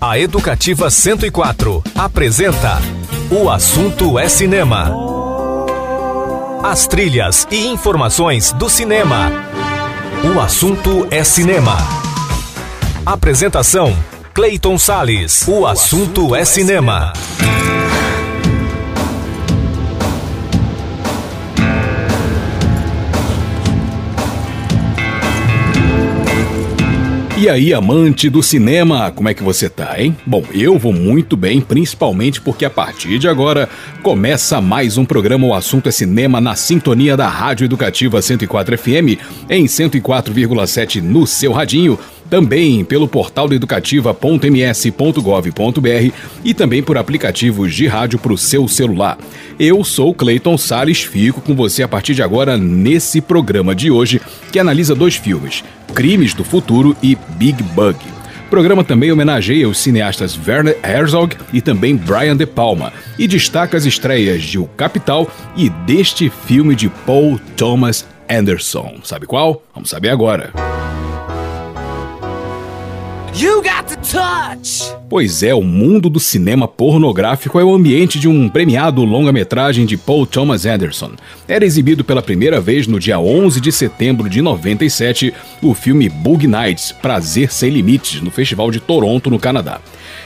A Educativa 104 apresenta O Assunto é Cinema. As trilhas e informações do cinema. O Assunto é Cinema. Apresentação: Clayton Sales. O Assunto é Cinema. E aí, amante do cinema, como é que você tá, hein? Bom, eu vou muito bem, principalmente porque a partir de agora começa mais um programa O Assunto é Cinema na sintonia da Rádio Educativa 104 FM, em 104,7 no seu radinho também pelo portal educativa.ms.gov.br e também por aplicativos de rádio para o seu celular. Eu sou Clayton Sales, fico com você a partir de agora nesse programa de hoje que analisa dois filmes, Crimes do Futuro e Big Bug. O programa também homenageia os cineastas Werner Herzog e também Brian De Palma e destaca as estreias de O Capital e deste filme de Paul Thomas Anderson. Sabe qual? Vamos saber agora. You got the touch! Pois é, o mundo do cinema pornográfico é o ambiente de um premiado longa-metragem de Paul Thomas Anderson. Era exibido pela primeira vez no dia 11 de setembro de 97 o filme Bug Nights Prazer Sem Limites no Festival de Toronto, no Canadá.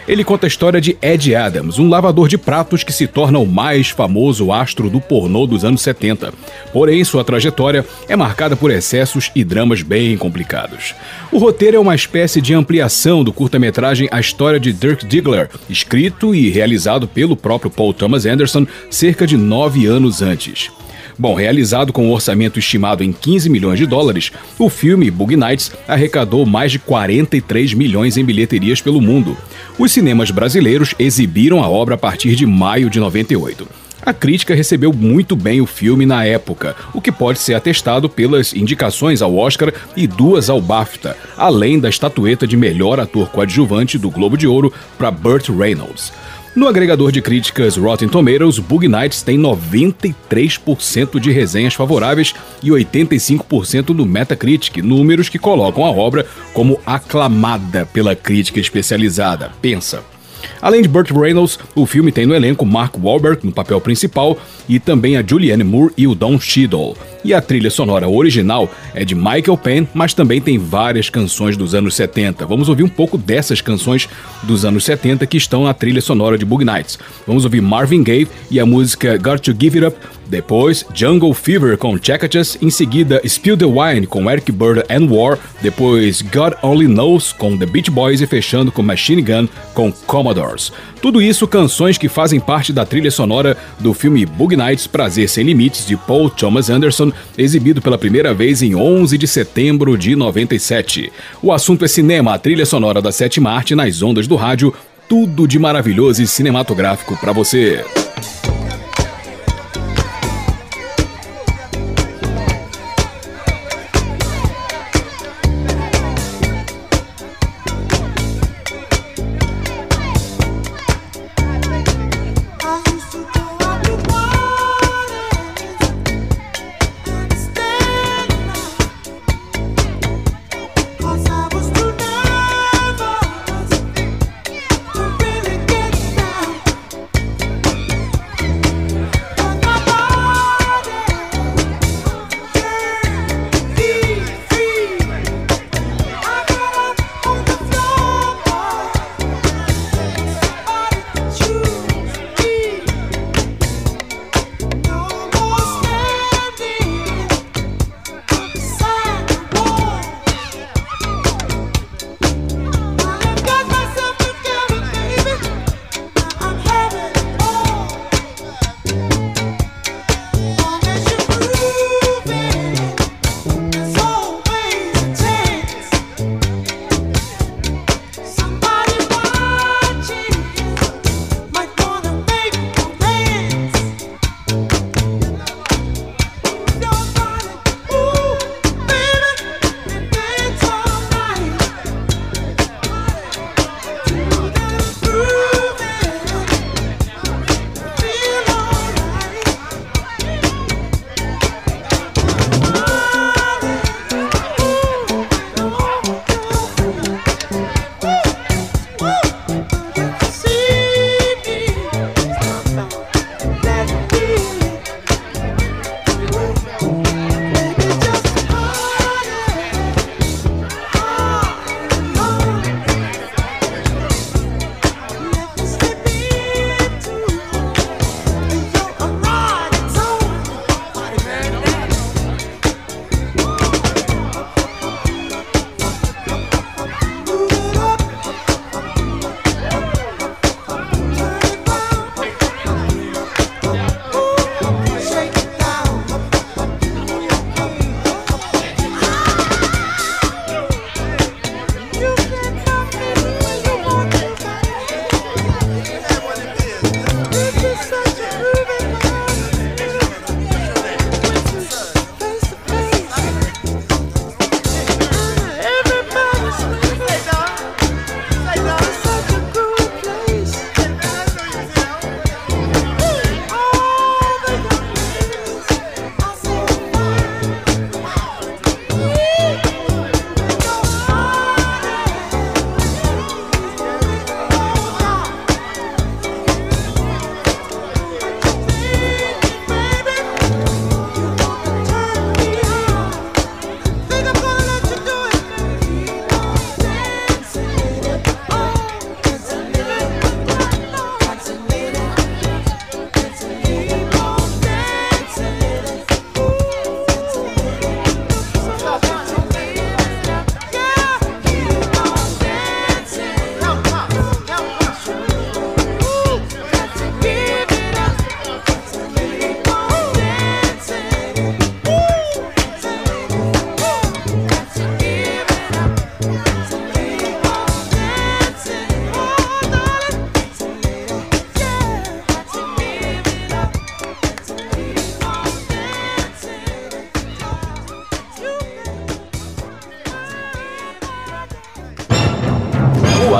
Ele conta a história de Ed Adams, um lavador de pratos que se torna o mais famoso astro do pornô dos anos 70. Porém, sua trajetória é marcada por excessos e dramas bem complicados. O roteiro é uma espécie de ampliação do curta-metragem A História de Dirk Diggler, escrito e realizado pelo próprio Paul Thomas Anderson cerca de nove anos antes. Bom, realizado com um orçamento estimado em 15 milhões de dólares, o filme Bug Nights arrecadou mais de 43 milhões em bilheterias pelo mundo. Os cinemas brasileiros exibiram a obra a partir de maio de 98. A crítica recebeu muito bem o filme na época, o que pode ser atestado pelas indicações ao Oscar e duas ao BAFTA, além da estatueta de melhor ator coadjuvante do Globo de Ouro para Burt Reynolds. No agregador de críticas Rotten Tomatoes, Bug Nights tem 93% de resenhas favoráveis e 85% no Metacritic, números que colocam a obra como aclamada pela crítica especializada. Pensa. Além de Burt Reynolds, o filme tem no elenco Mark Wahlberg no papel principal e também a Julianne Moore e o Don Cheadle. E a trilha sonora original é de Michael Penn, mas também tem várias canções dos anos 70. Vamos ouvir um pouco dessas canções dos anos 70 que estão na trilha sonora de Bug Nights. Vamos ouvir Marvin Gaye e a música Got to Give It Up, depois Jungle Fever com Chakatas, em seguida Spill the Wine com Eric Burdon and War, depois God Only Knows com The Beach Boys e fechando com Machine Gun com Commodores. Tudo isso canções que fazem parte da trilha sonora do filme Bug Nights Prazer Sem Limites de Paul Thomas Anderson, exibido pela primeira vez em 11 de setembro de 97. O assunto é cinema, a trilha sonora da sétima arte nas ondas do rádio, tudo de maravilhoso e cinematográfico para você.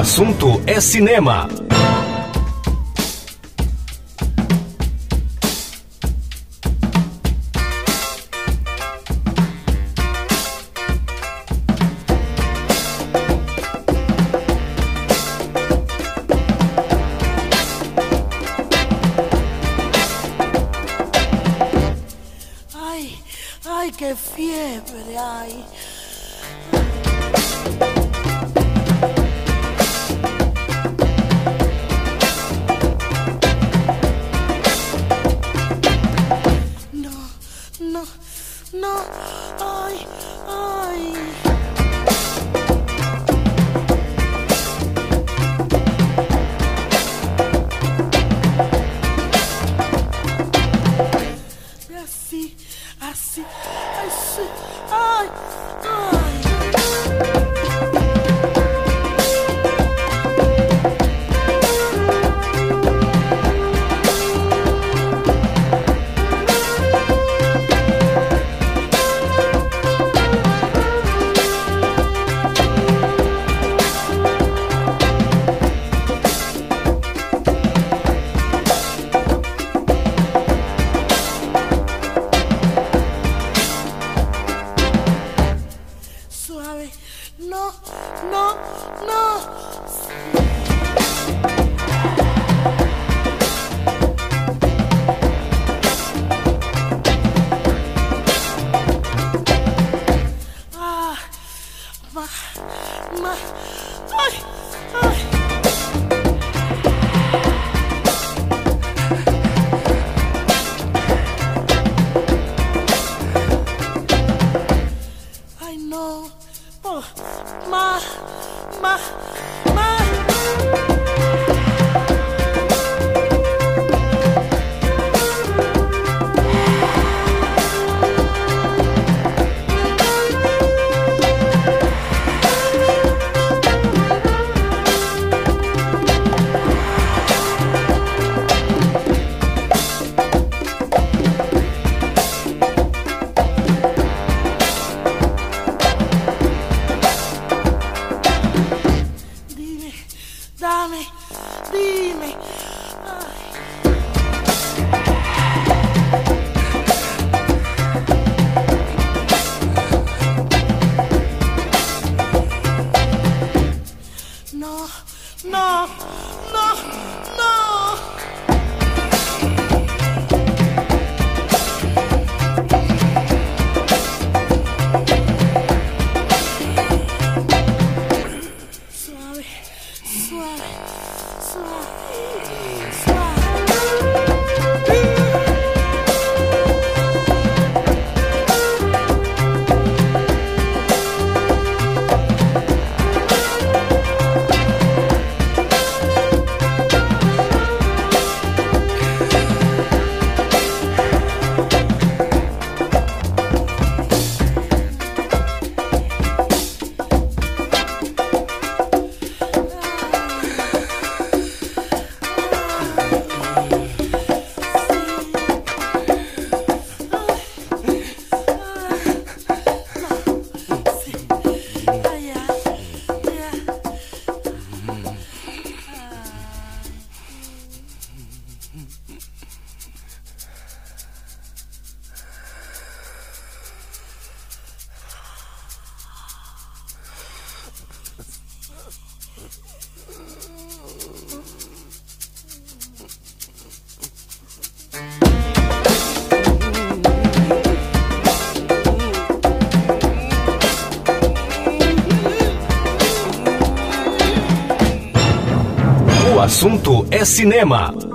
Assunto é cinema. Assunto é cinema.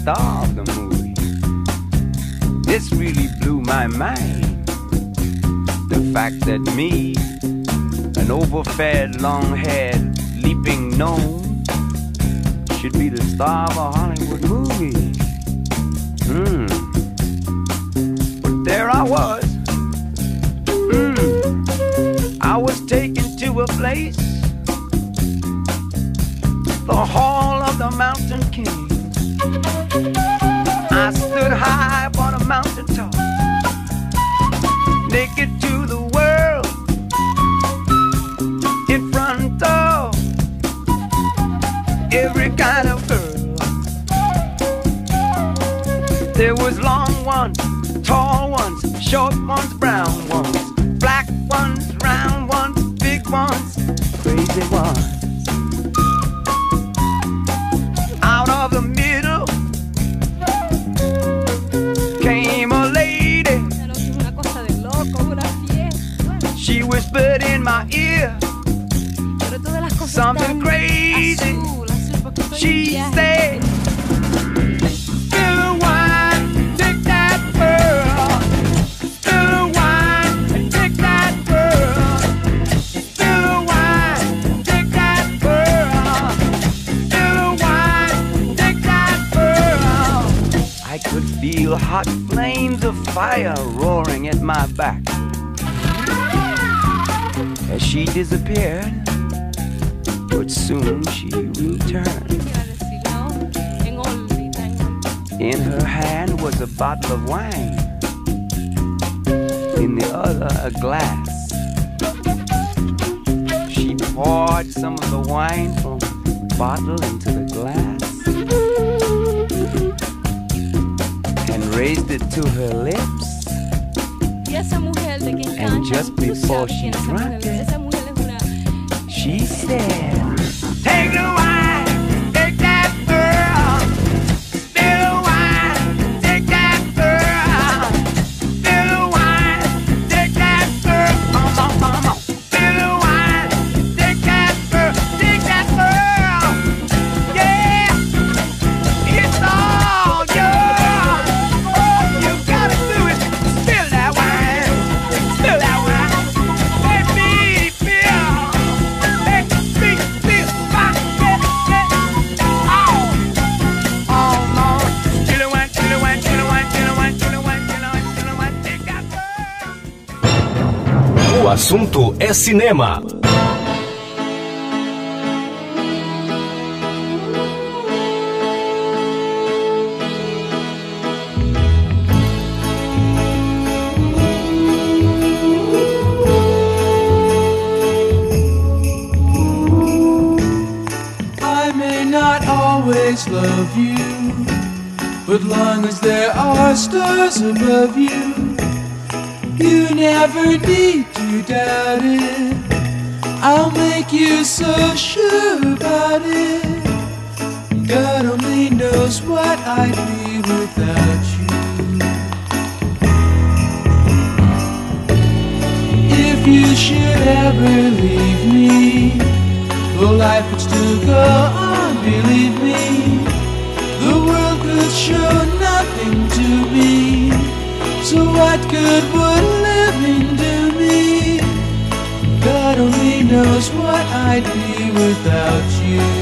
Star of the movie. This really blew my mind. The fact that me, an overfed, long haired, leaping gnome, should be the star of a short ones fire roaring at my back as she disappeared, but soon she returned. In her hand was a bottle of wine, in the other a glass. She poured some of the wine from the bottle into the glass to her lips. And just before she drank it, she said, Take the wine, assunto é cinema. Love you, but long as there are stars above you, you never need to it. I'll make you so sure about it. God only knows what I'd be without you. If you should ever leave me, though life would still go on, believe me, the world could show nothing to me. So what good would without you.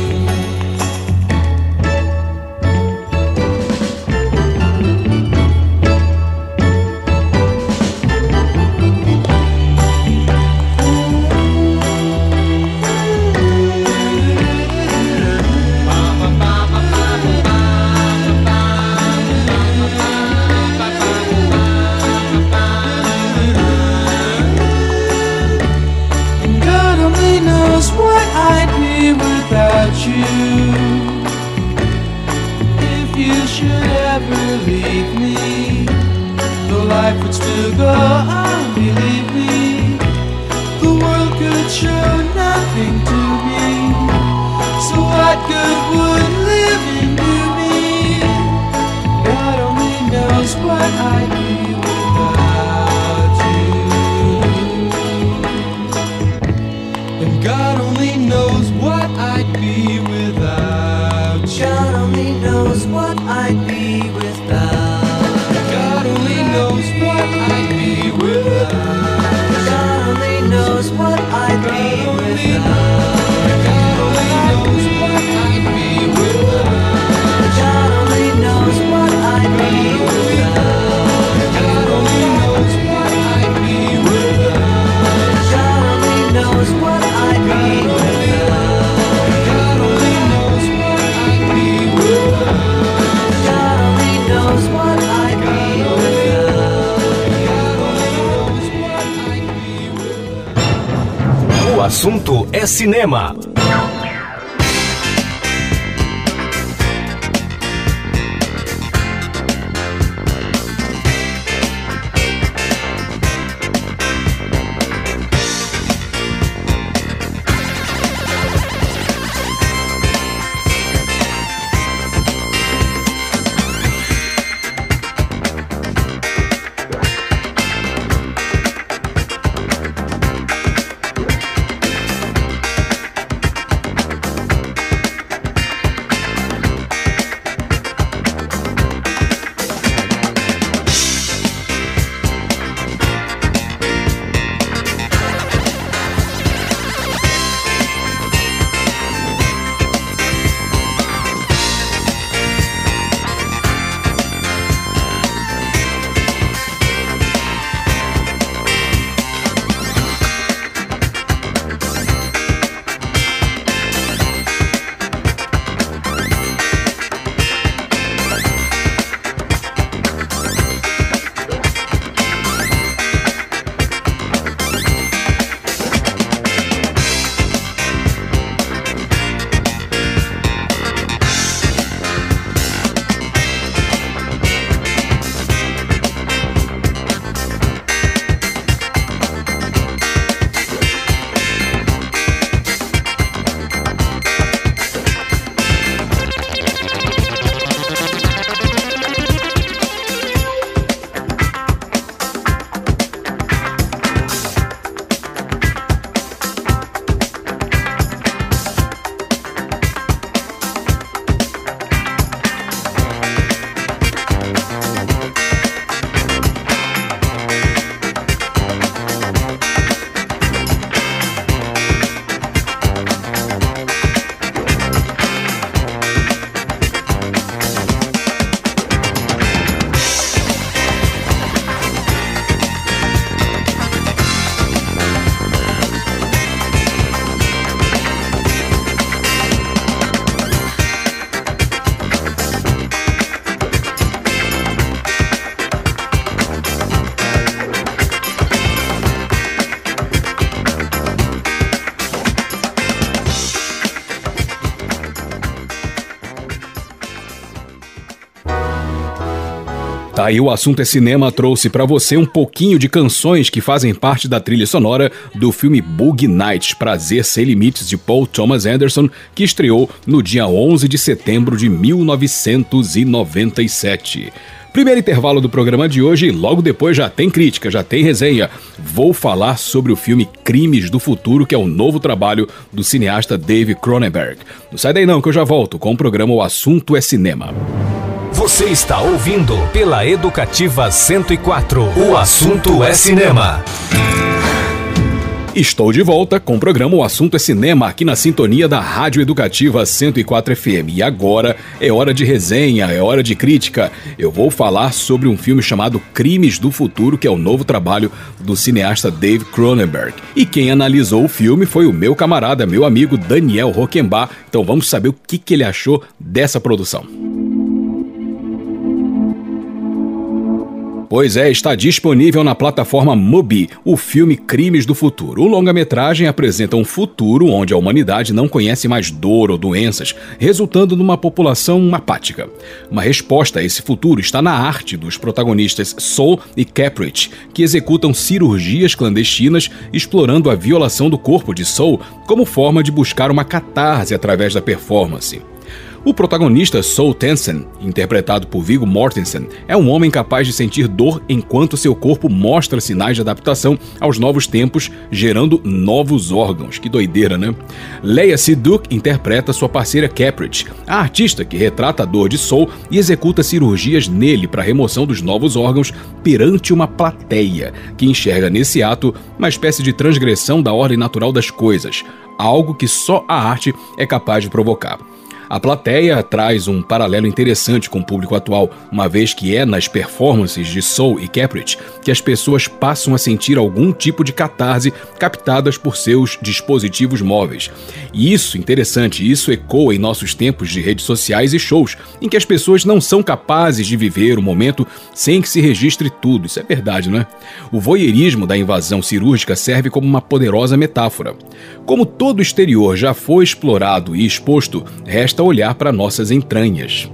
Cinema. Aí o assunto é cinema trouxe pra você um pouquinho de canções que fazem parte da trilha sonora do filme Boogie Nights, Prazer Sem Limites de Paul Thomas Anderson, que estreou no dia 11 de setembro de 1997. Primeiro intervalo do programa de hoje, logo depois já tem crítica, já tem resenha. Vou falar sobre o filme Crimes do Futuro, que é o novo trabalho do cineasta Dave Cronenberg. Não sai daí não, que eu já volto com o programa O Assunto é Cinema. Você está ouvindo pela Educativa 104. O assunto é cinema. Estou de volta com o programa O Assunto é Cinema aqui na sintonia da Rádio Educativa 104 FM. E agora é hora de resenha, é hora de crítica. Eu vou falar sobre um filme chamado Crimes do Futuro, que é o novo trabalho do cineasta Dave Cronenberg. E quem analisou o filme foi o meu camarada, meu amigo Daniel Roquembar. Então vamos saber o que, que ele achou dessa produção. Pois é, está disponível na plataforma Mubi o filme Crimes do Futuro. O longa-metragem apresenta um futuro onde a humanidade não conhece mais dor ou doenças, resultando numa população apática. Uma resposta a esse futuro está na arte dos protagonistas Soul e Caprich, que executam cirurgias clandestinas explorando a violação do corpo de Soul como forma de buscar uma catarse através da performance. O protagonista Soul Tensen, interpretado por Viggo Mortensen, é um homem capaz de sentir dor enquanto seu corpo mostra sinais de adaptação aos novos tempos, gerando novos órgãos. Que doideira, né? Leia Siduk interpreta sua parceira Caprich, a artista que retrata a dor de Soul e executa cirurgias nele para remoção dos novos órgãos perante uma plateia, que enxerga nesse ato uma espécie de transgressão da ordem natural das coisas, algo que só a arte é capaz de provocar. A plateia traz um paralelo interessante com o público atual, uma vez que é nas performances de Soul e Caprich que as pessoas passam a sentir algum tipo de catarse captadas por seus dispositivos móveis. E isso, interessante, isso ecoa em nossos tempos de redes sociais e shows, em que as pessoas não são capazes de viver o momento sem que se registre tudo. Isso é verdade, não é? O voyeurismo da invasão cirúrgica serve como uma poderosa metáfora. Como todo o exterior já foi explorado e exposto, resta olhar para nossas entranhas.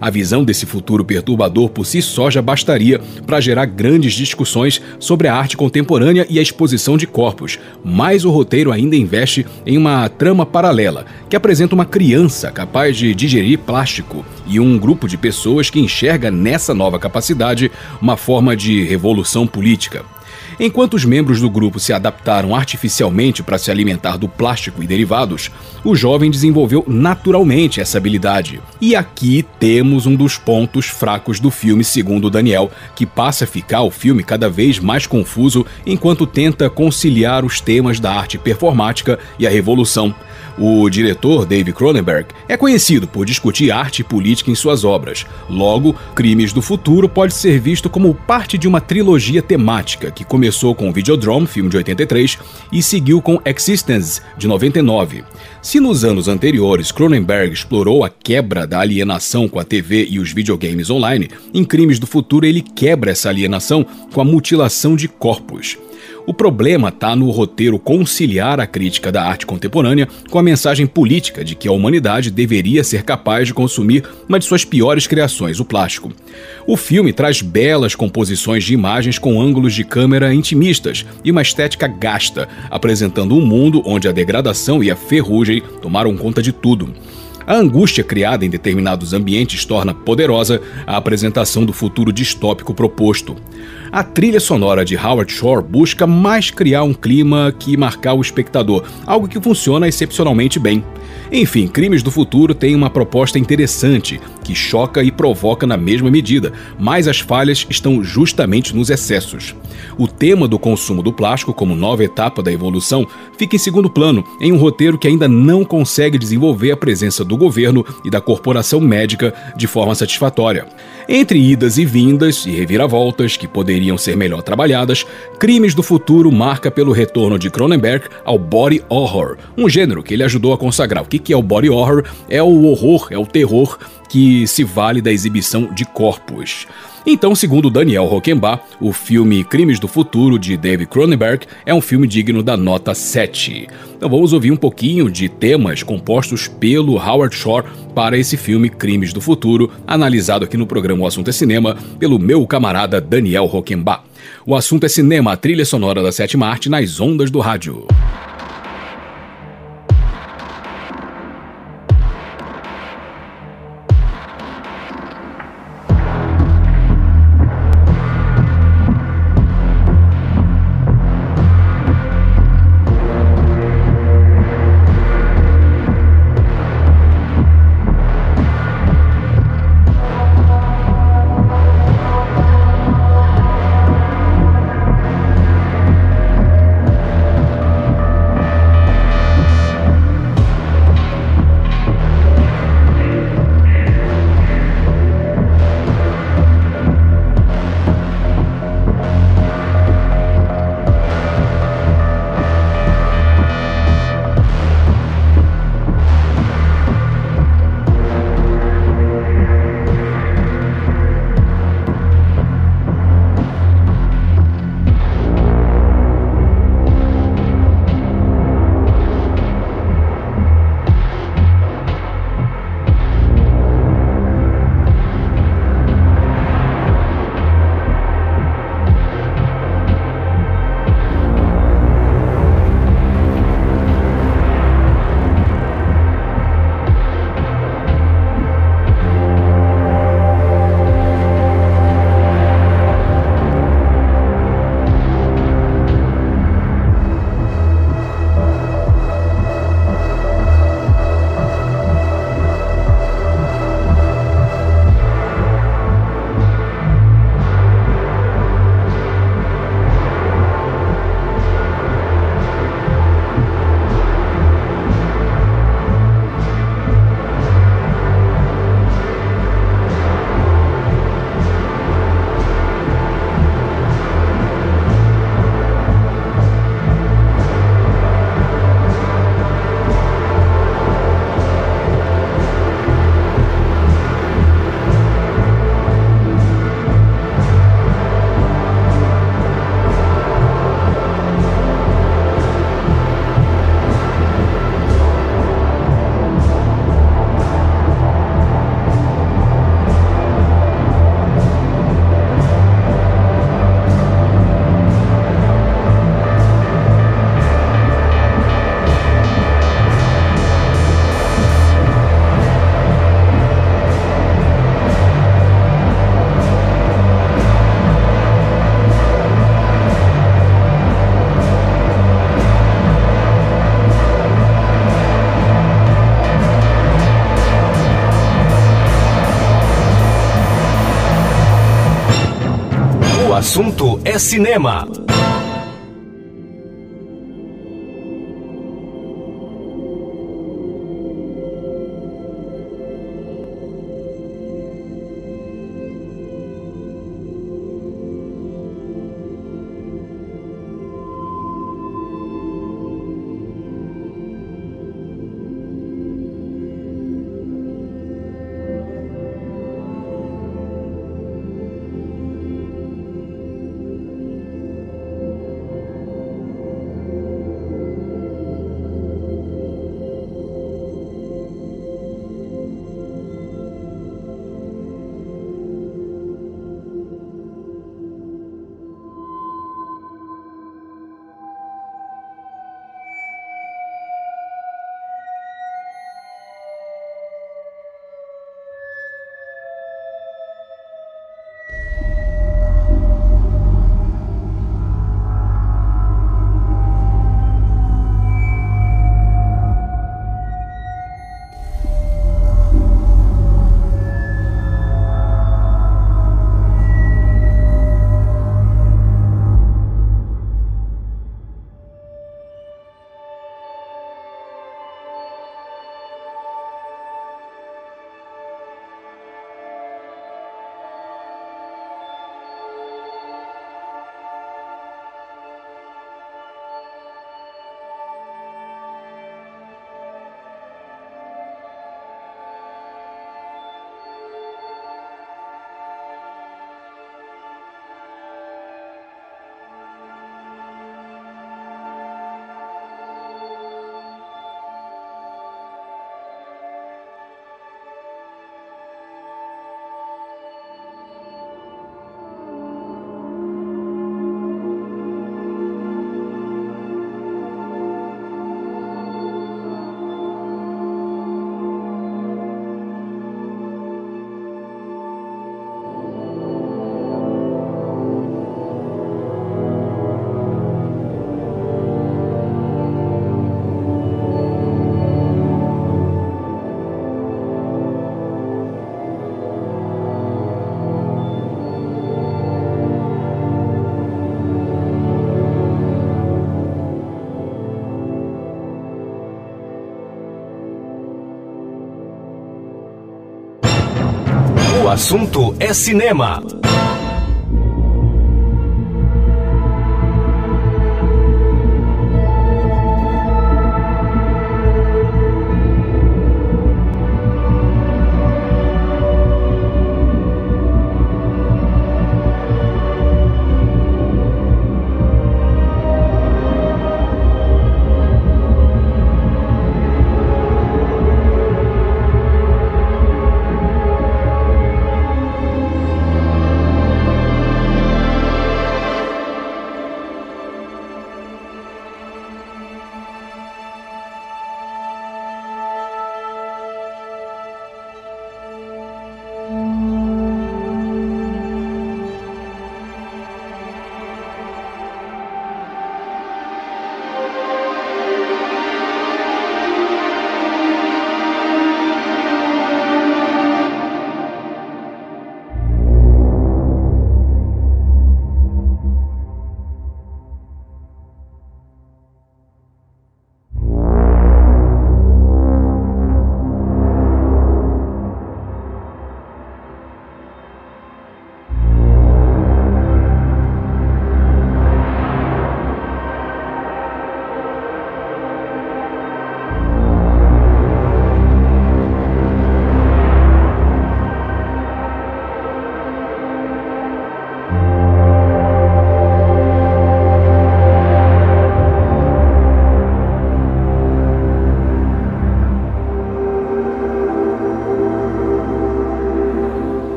A visão desse futuro perturbador por si só já bastaria para gerar grandes discussões sobre a arte contemporânea e a exposição de corpos, mas o roteiro ainda investe em uma trama paralela que apresenta uma criança capaz de digerir plástico e um grupo de pessoas que enxerga nessa nova capacidade uma forma de revolução política. Enquanto os membros do grupo se adaptaram artificialmente para se alimentar do plástico e derivados, o jovem desenvolveu naturalmente essa habilidade. E aqui temos um dos pontos fracos do filme, segundo Daniel, que passa a ficar o filme cada vez mais confuso enquanto tenta conciliar os temas da arte performática e a revolução. O diretor David Cronenberg é conhecido por discutir arte e política em suas obras. Logo, Crimes do Futuro pode ser visto como parte de uma trilogia temática que começou com Videodrome, filme de 83, e seguiu com Existence, de 99. Se nos anos anteriores Cronenberg explorou a quebra da alienação com a TV e os videogames online, em Crimes do Futuro ele quebra essa alienação com a mutilação de corpos. O problema está no roteiro conciliar a crítica da arte contemporânea com a mensagem política de que a humanidade deveria ser capaz de consumir uma de suas piores criações, o plástico. O filme traz belas composições de imagens com ângulos de câmera intimistas e uma estética gasta, apresentando um mundo onde a degradação e a ferrugem tomaram conta de tudo. A angústia criada em determinados ambientes torna poderosa a apresentação do futuro distópico proposto. A trilha sonora de Howard Shore busca mais criar um clima que marcar o espectador, algo que funciona excepcionalmente bem. Enfim, Crimes do Futuro tem uma proposta interessante, que choca e provoca na mesma medida, mas as falhas estão justamente nos excessos. O tema do consumo do plástico como nova etapa da evolução fica em segundo plano, em um roteiro que ainda não consegue desenvolver a presença do governo e da corporação médica de forma satisfatória. Entre idas e vindas e reviravoltas que poderiam ser melhor trabalhadas, Crimes do Futuro marca pelo retorno de Cronenberg ao body horror, um gênero que ele ajudou a consagrar. O que é o body horror? É o horror, é o terror que se vale da exibição de corpos. Então, segundo Daniel Rockenbach, o filme Crimes do Futuro de David Cronenberg é um filme digno da nota 7. Então vamos ouvir um pouquinho de temas compostos pelo Howard Shore para esse filme Crimes do Futuro, analisado aqui no programa O Assunto é Cinema pelo meu camarada Daniel Rockenbach. O assunto é cinema, a trilha sonora da sétima arte nas ondas do rádio. Assunto é cinema. Assunto é cinema.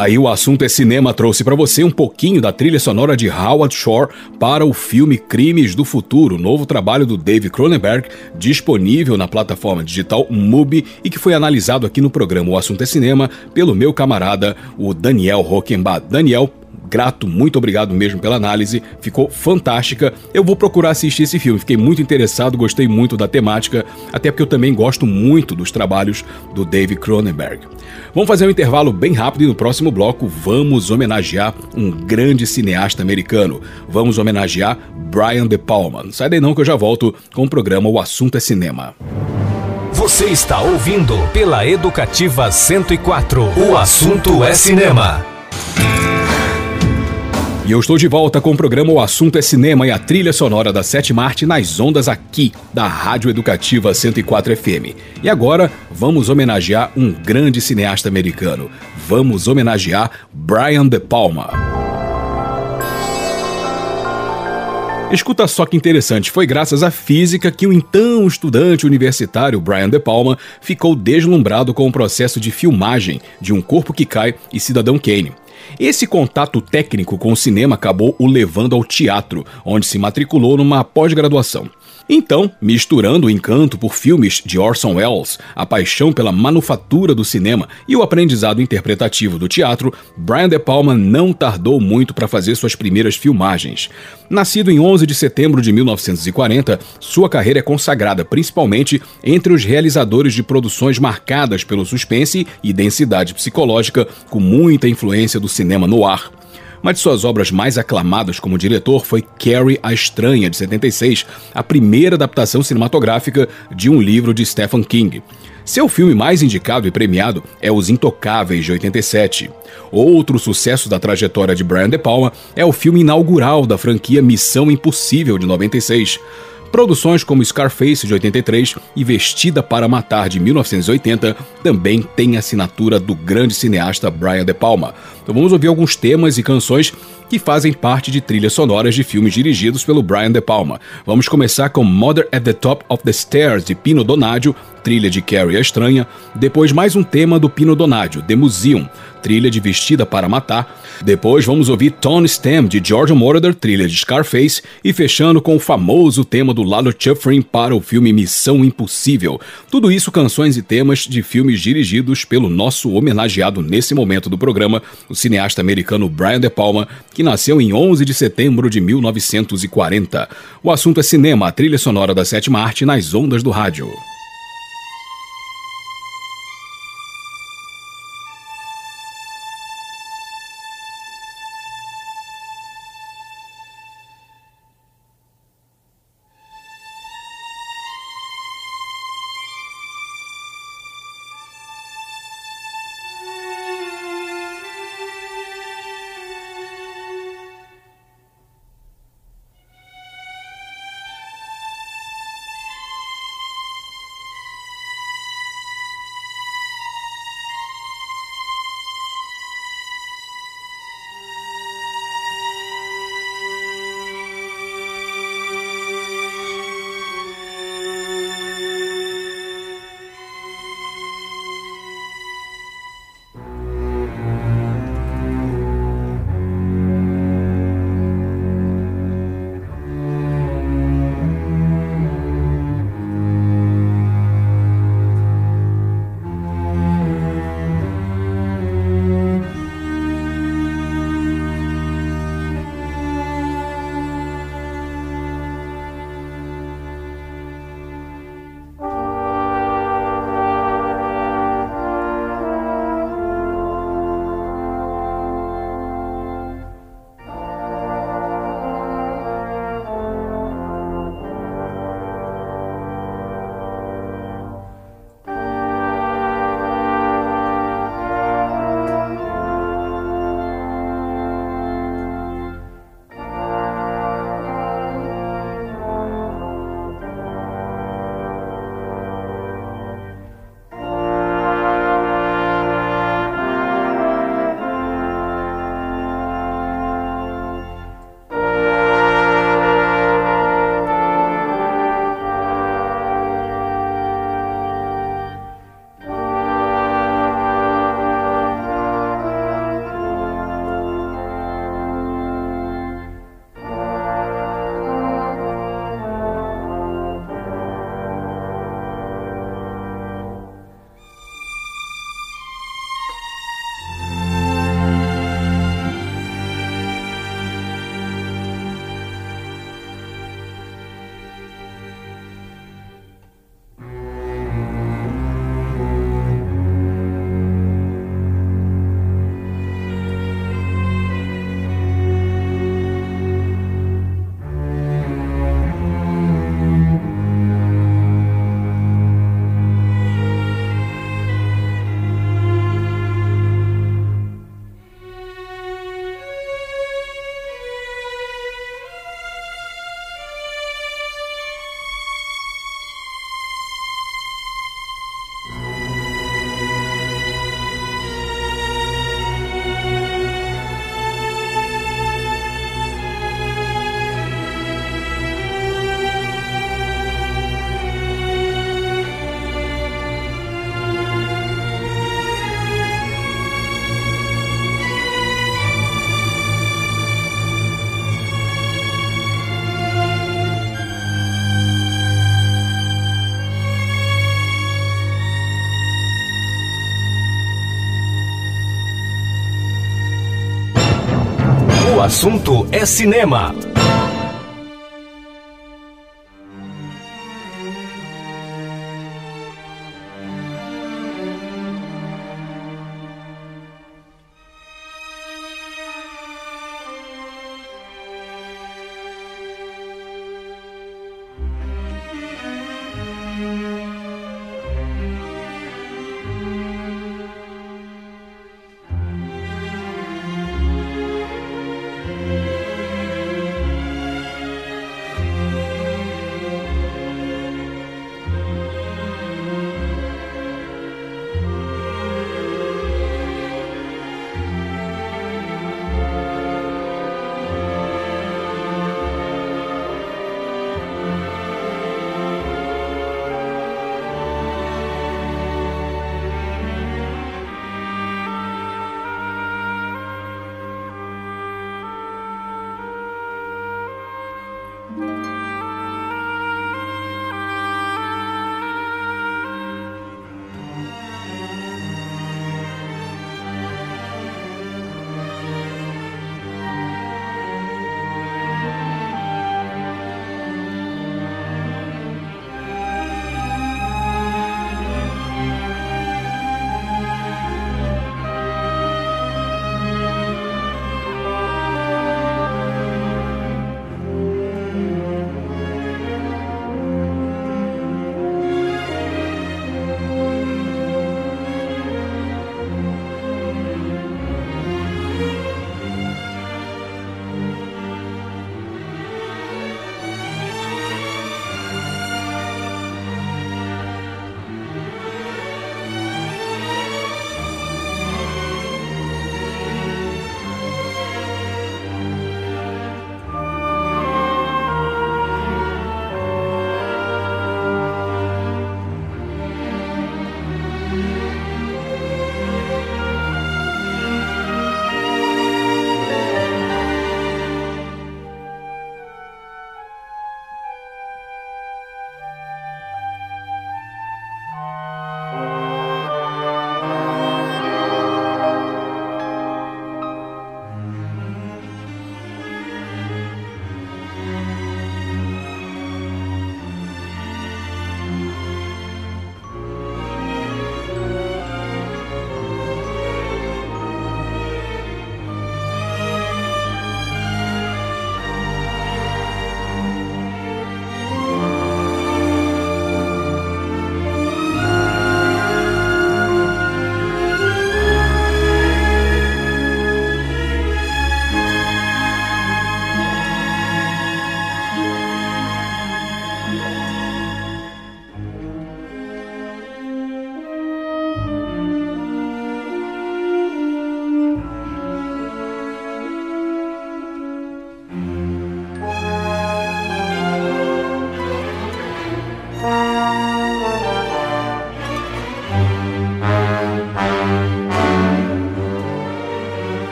Aí o assunto é cinema trouxe para você um pouquinho da trilha sonora de Howard Shore para o filme Crimes do Futuro, novo trabalho do Dave Cronenberg, disponível na plataforma digital Mubi e que foi analisado aqui no programa O Assunto é Cinema pelo meu camarada, o Daniel Rockenbach. Daniel, grato, muito obrigado mesmo pela análise, ficou fantástica. Eu vou procurar assistir esse filme, fiquei muito interessado, gostei muito da temática, até porque eu também gosto muito dos trabalhos do Dave Cronenberg. Vamos fazer um intervalo bem rápido e no próximo bloco vamos homenagear um grande cineasta americano. Vamos homenagear Brian De Palma. Não sai daí não que eu já volto com o programa O Assunto é Cinema. Você está ouvindo pela Educativa 104. O assunto é cinema. E eu estou de volta com o programa O Assunto é Cinema e a trilha sonora da Sete Arte nas ondas aqui da Rádio Educativa 104 FM. E agora vamos homenagear um grande cineasta americano. Vamos homenagear Brian De Palma. Escuta só que interessante, foi graças à física que o então estudante universitário Brian De Palma ficou deslumbrado com o processo de filmagem de Um Corpo que Cai e Cidadão Kane. Esse contato técnico com o cinema acabou o levando ao teatro, onde se matriculou numa pós-graduação. Então, misturando o encanto por filmes de Orson Welles, a paixão pela manufatura do cinema e o aprendizado interpretativo do teatro, Brian De Palma não tardou muito para fazer suas primeiras filmagens. Nascido em 11 de setembro de 1940, sua carreira é consagrada principalmente entre os realizadores de produções marcadas pelo suspense e densidade psicológica, com muita influência do cinema no ar. Uma de suas obras mais aclamadas como diretor foi Carrie a Estranha, de 76, a primeira adaptação cinematográfica de um livro de Stephen King. Seu filme mais indicado e premiado é Os Intocáveis, de 87. Outro sucesso da trajetória de Brian De Palma é o filme inaugural da franquia Missão Impossível, de 96. Produções como Scarface de 83 e Vestida para Matar de 1980 também têm assinatura do grande cineasta Brian De Palma. Então vamos ouvir alguns temas e canções que fazem parte de trilhas sonoras de filmes dirigidos pelo Brian De Palma. Vamos começar com Mother at the Top of the Stairs de Pino Donaggio, trilha de Carrie a Estranha. Depois mais um tema do Pino Donaggio, The Museum, trilha de Vestida para Matar. Depois vamos ouvir Tone Stem de George Moroder, trilha de Scarface, e fechando com o famoso tema do Lalo Schifrin para o filme Missão Impossível. Tudo isso canções e temas de filmes dirigidos pelo nosso homenageado nesse momento do programa, o cineasta americano Brian De Palma, que nasceu em 11 de setembro de 1940. O assunto é cinema, a trilha sonora da sétima arte nas ondas do rádio. Assunto é cinema.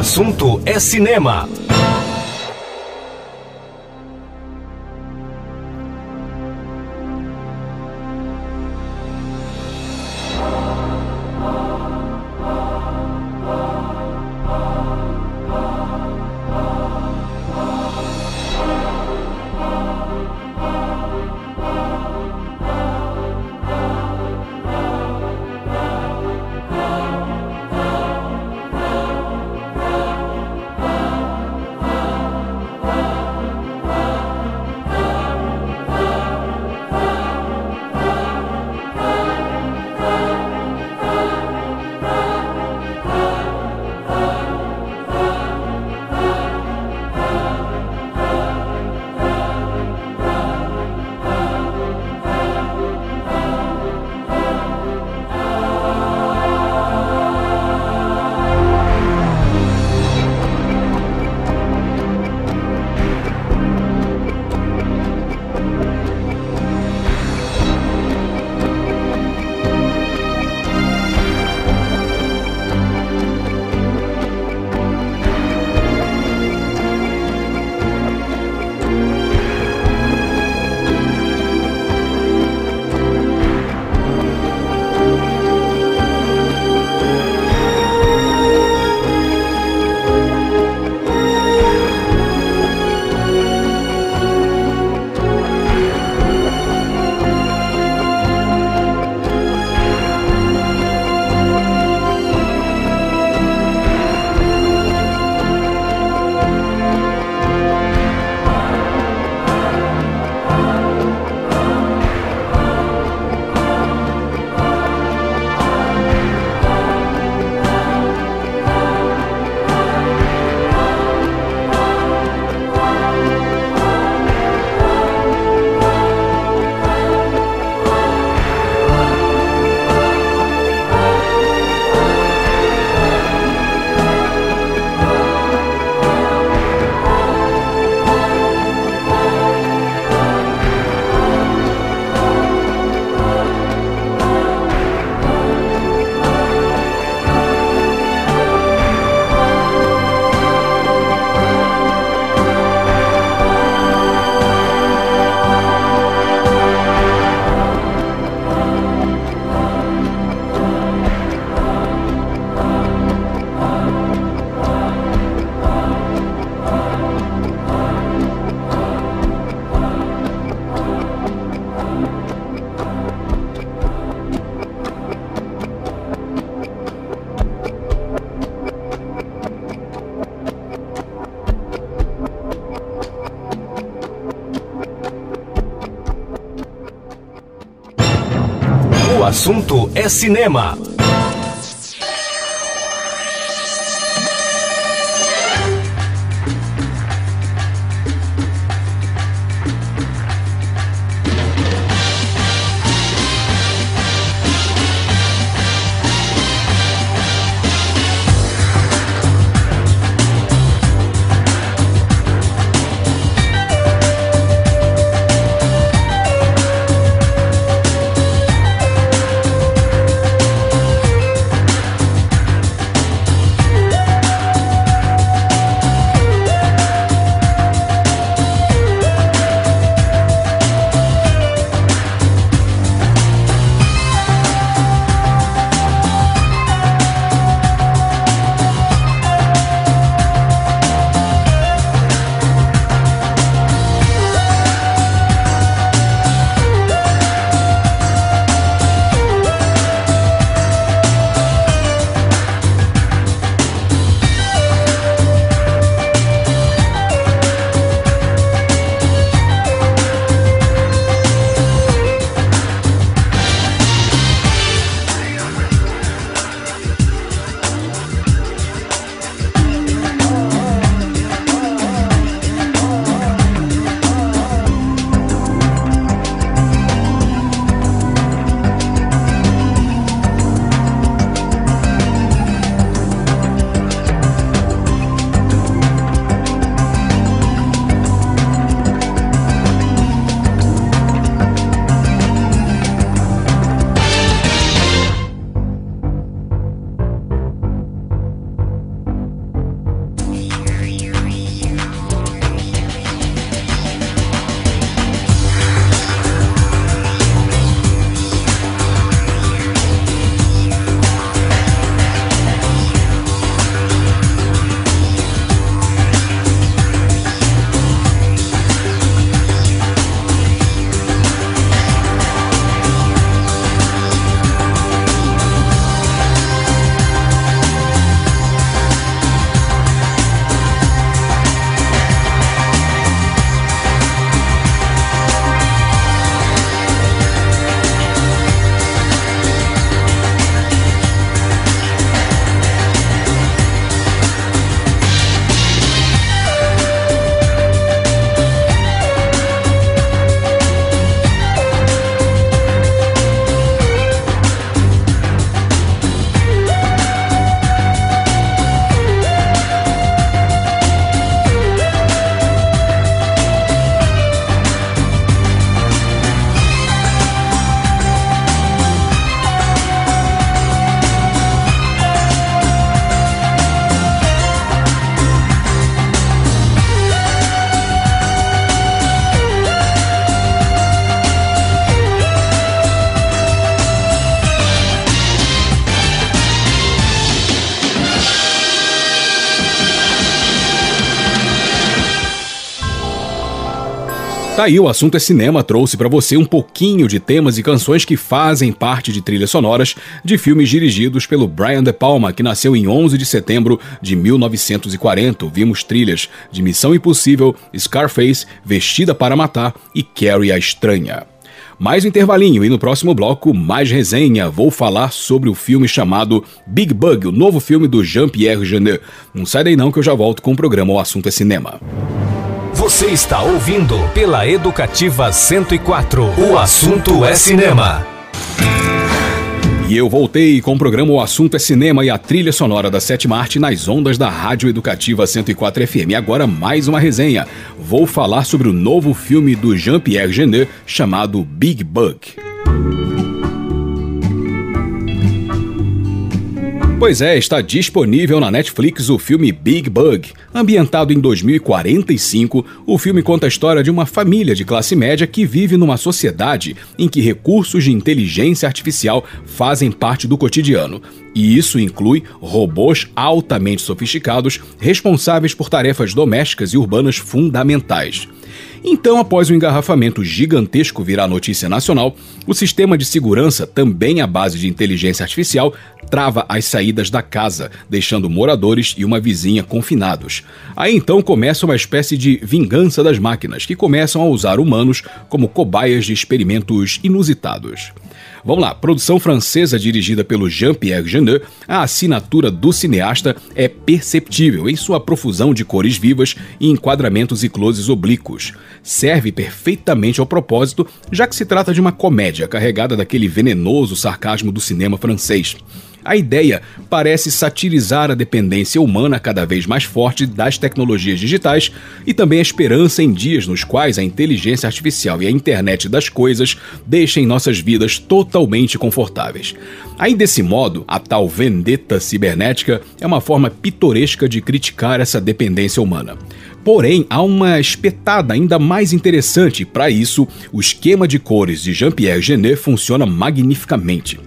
Assunto é cinema. Assunto é cinema. Tá aí, o assunto é cinema trouxe para você um pouquinho de temas e canções que fazem parte de trilhas sonoras de filmes dirigidos pelo Brian De Palma, que nasceu em 11 de setembro de 1940. Vimos trilhas de Missão Impossível, Scarface, Vestida para Matar e Carrie a Estranha. Mais um intervalinho e no próximo bloco, mais resenha. Vou falar sobre o filme chamado Big Bug, o novo filme do Jean-Pierre Jeunet. Não sai daí não que eu já volto com o programa O Assunto é Cinema. Você está ouvindo pela Educativa 104. O assunto é cinema. E eu voltei com o programa O Assunto é Cinema e a trilha sonora da sétima arte nas ondas da Rádio Educativa 104 FM. E agora mais uma resenha. Vou falar sobre o novo filme do Jean-Pierre Genet chamado Big Bug. Pois é, está disponível na Netflix o filme Big Bug. Ambientado em 2045, o filme conta a história de uma família de classe média que vive numa sociedade em que recursos de inteligência artificial fazem parte do cotidiano. E isso inclui robôs altamente sofisticados responsáveis por tarefas domésticas e urbanas fundamentais. Então, após o engarrafamento gigantesco virar notícia nacional, o sistema de segurança, também à base de inteligência artificial, trava as saídas da casa, deixando moradores e uma vizinha confinados. Aí então começa uma espécie de vingança das máquinas, que começam a usar humanos como cobaias de experimentos inusitados. Vamos lá, produção francesa dirigida pelo Jean-Pierre Jeunet, a assinatura do cineasta é perceptível em sua profusão de cores vivas e enquadramentos e closes oblíquos. Serve perfeitamente ao propósito, já que se trata de uma comédia carregada daquele venenoso sarcasmo do cinema francês. A ideia parece satirizar a dependência humana cada vez mais forte das tecnologias digitais e também a esperança em dias nos quais a inteligência artificial e a internet das coisas deixem nossas vidas totalmente confortáveis. Aí, desse modo, a tal vendetta cibernética é uma forma pitoresca de criticar essa dependência humana. Porém, há uma espetada ainda mais interessante. Para isso, o esquema de cores de Jean-Pierre Genet funciona magnificamente.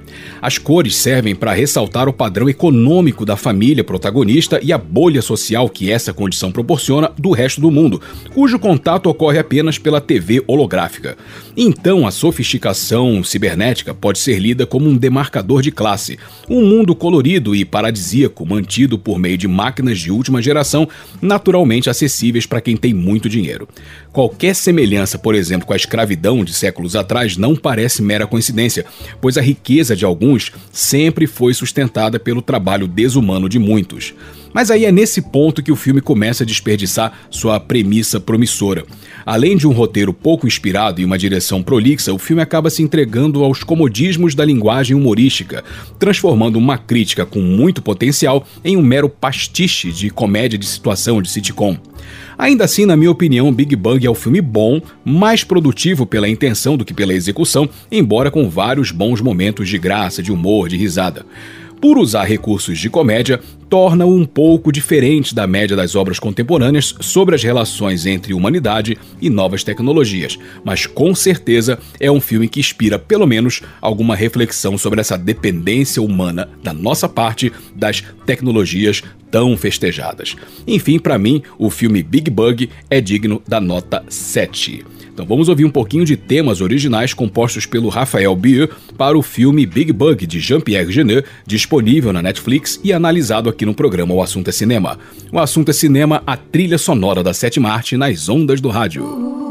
As cores servem para ressaltar o padrão econômico da família protagonista e a bolha social que essa condição proporciona do resto do mundo, cujo contato ocorre apenas pela TV holográfica. Então, a sofisticação cibernética pode ser lida como um demarcador de classe, um mundo colorido e paradisíaco mantido por meio de máquinas de última geração, naturalmente acessíveis para quem tem muito dinheiro. Qualquer semelhança, por exemplo, com a escravidão de séculos atrás não parece mera coincidência, pois a riqueza de alguns sempre foi sustentada pelo trabalho desumano de muitos. Mas aí é nesse ponto que o filme começa a desperdiçar sua premissa promissora. Além de um roteiro pouco inspirado e uma direção prolixa, o filme acaba se entregando aos comodismos da linguagem humorística, transformando uma crítica com muito potencial em um mero pastiche de comédia de situação de sitcom. Ainda assim, na minha opinião, Big Bang é um filme bom, mais produtivo pela intenção do que pela execução, embora com vários bons momentos de graça, de humor, de risada por usar recursos de comédia, torna-o um pouco diferente da média das obras contemporâneas sobre as relações entre humanidade e novas tecnologias, mas com certeza é um filme que inspira pelo menos alguma reflexão sobre essa dependência humana da nossa parte das tecnologias tão festejadas. Enfim, para mim, o filme Big Bug é digno da nota 7. Então vamos ouvir um pouquinho de temas originais compostos pelo Rafael Bier para o filme Big Bug de Jean-Pierre Genet, disponível na Netflix e analisado aqui no programa O Assunto é Cinema. O Assunto é Cinema, a trilha sonora da sétima arte nas ondas do rádio.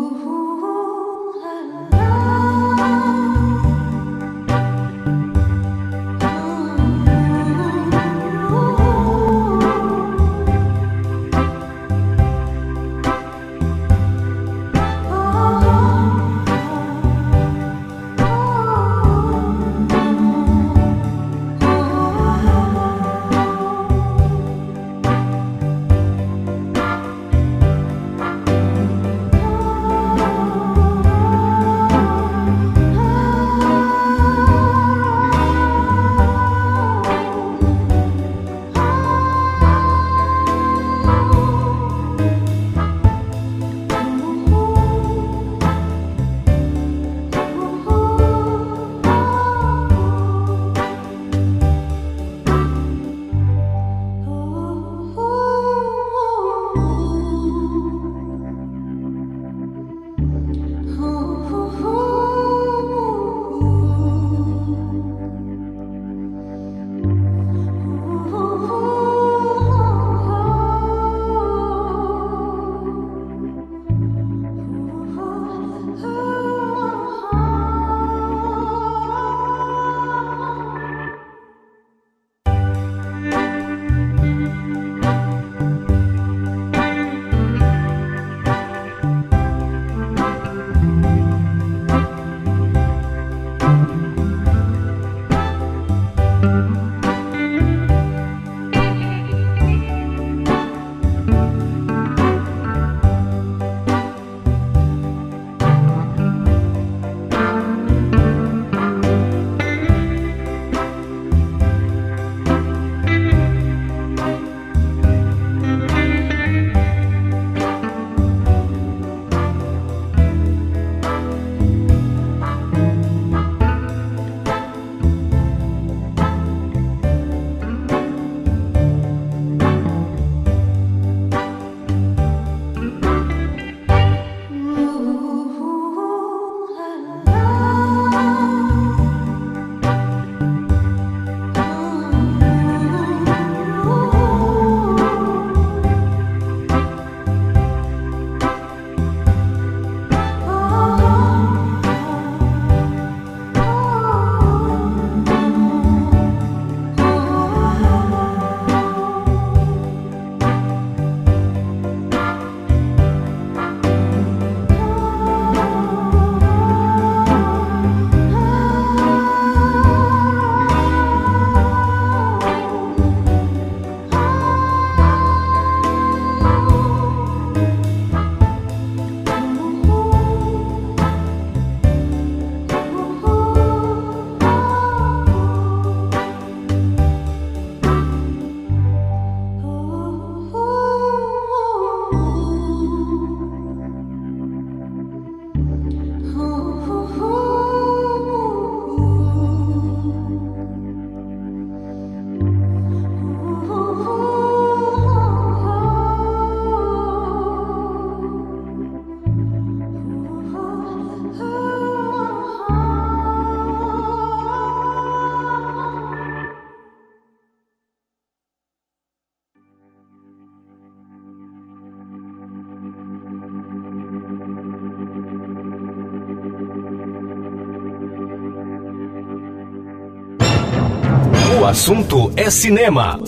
Assunto é cinema.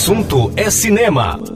Assunto é cinema.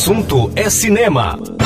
Assunto é cinema.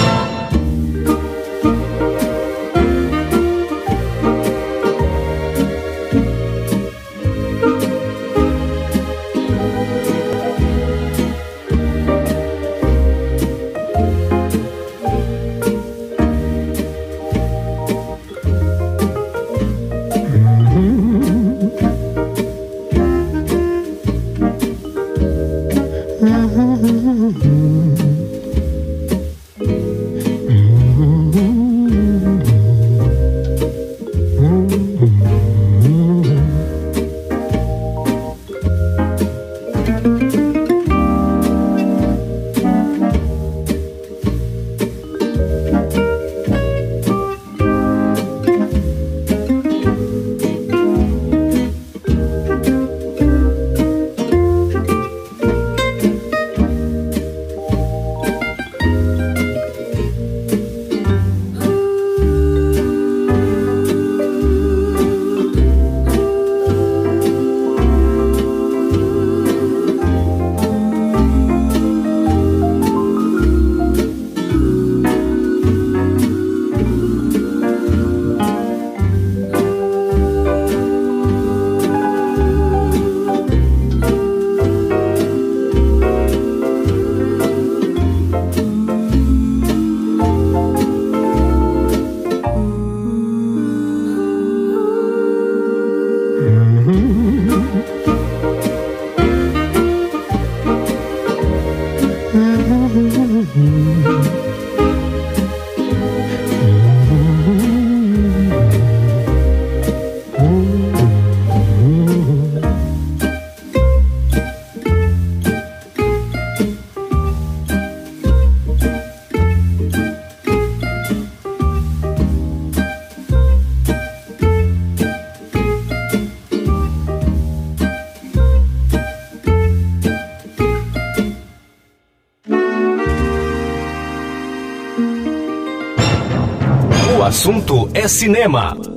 Assunto é cinema.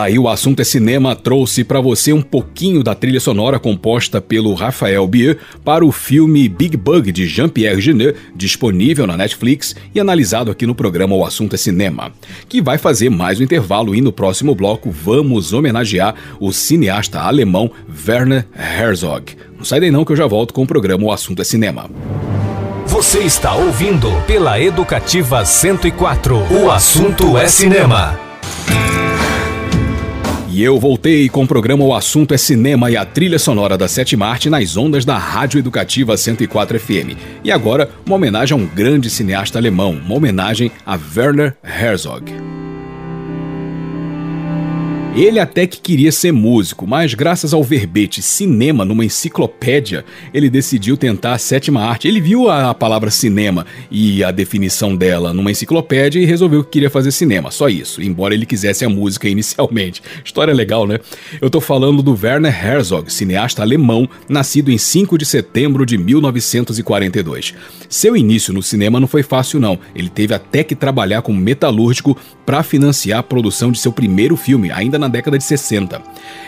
Aí o assunto é cinema trouxe para você um pouquinho da trilha sonora composta pelo Rafael Bier para o filme Big Bug de Jean-Pierre Genet, disponível na Netflix e analisado aqui no programa O Assunto é Cinema, que vai fazer mais um intervalo e no próximo bloco vamos homenagear o cineasta alemão Werner Herzog. Não sai daí não que eu já volto com o programa O Assunto é Cinema. Você está ouvindo pela Educativa 104. O assunto é cinema. E eu voltei com o programa O Assunto é Cinema e a trilha sonora da Sete Marte nas ondas da Rádio Educativa 104 FM. E agora, uma homenagem a um grande cineasta alemão, uma homenagem a Werner Herzog. Ele até que queria ser músico, mas graças ao verbete cinema numa enciclopédia, ele decidiu tentar a sétima arte. Ele viu a palavra cinema e a definição dela numa enciclopédia e resolveu que queria fazer cinema, só isso, embora ele quisesse a música inicialmente. História legal, né? Eu tô falando do Werner Herzog, cineasta alemão, nascido em 5 de setembro de 1942. Seu início no cinema não foi fácil não. Ele teve até que trabalhar como metalúrgico para financiar a produção de seu primeiro filme, ainda na década de 60.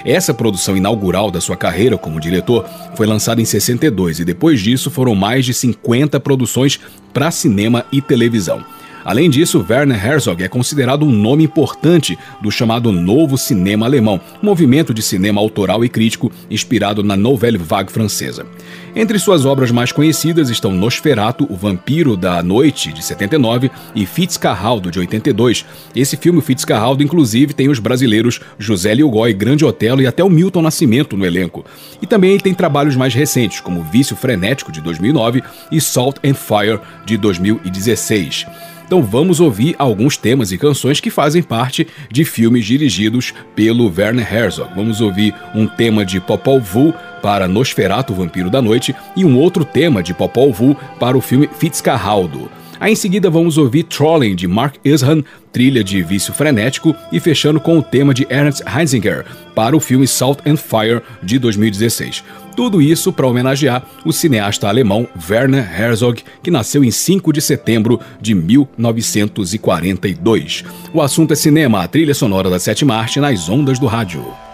Essa produção inaugural da sua carreira como diretor foi lançada em 62 e depois disso foram mais de 50 produções para cinema e televisão. Além disso, Werner Herzog é considerado um nome importante do chamado Novo Cinema Alemão, movimento de cinema autoral e crítico inspirado na Nouvelle Vague francesa. Entre suas obras mais conhecidas estão Nosferatu, O Vampiro da Noite, de 79, e Fitzcarraldo, de 82. Esse filme, Fitzcarraldo, inclusive, tem os brasileiros José Lilgoy, Grande Otelo e até o Milton Nascimento no elenco. E também tem trabalhos mais recentes, como Vício Frenético, de 2009, e Salt and Fire, de 2016. Então vamos ouvir alguns temas e canções que fazem parte de filmes dirigidos pelo Werner Herzog. Vamos ouvir um tema de Popol Vuh para Nosferatu, Vampiro da Noite, e um outro tema de Popol Vuh para o filme Fitzcarraldo. Aí em seguida vamos ouvir Trolling de Mark Ishan, trilha de Vício Frenético, e fechando com o tema de Ernst Heisinger para o filme Salt and Fire de 2016. Tudo isso para homenagear o cineasta alemão Werner Herzog, que nasceu em 5 de setembro de 1942. O assunto é cinema, a trilha sonora da sétima arte nas ondas do rádio.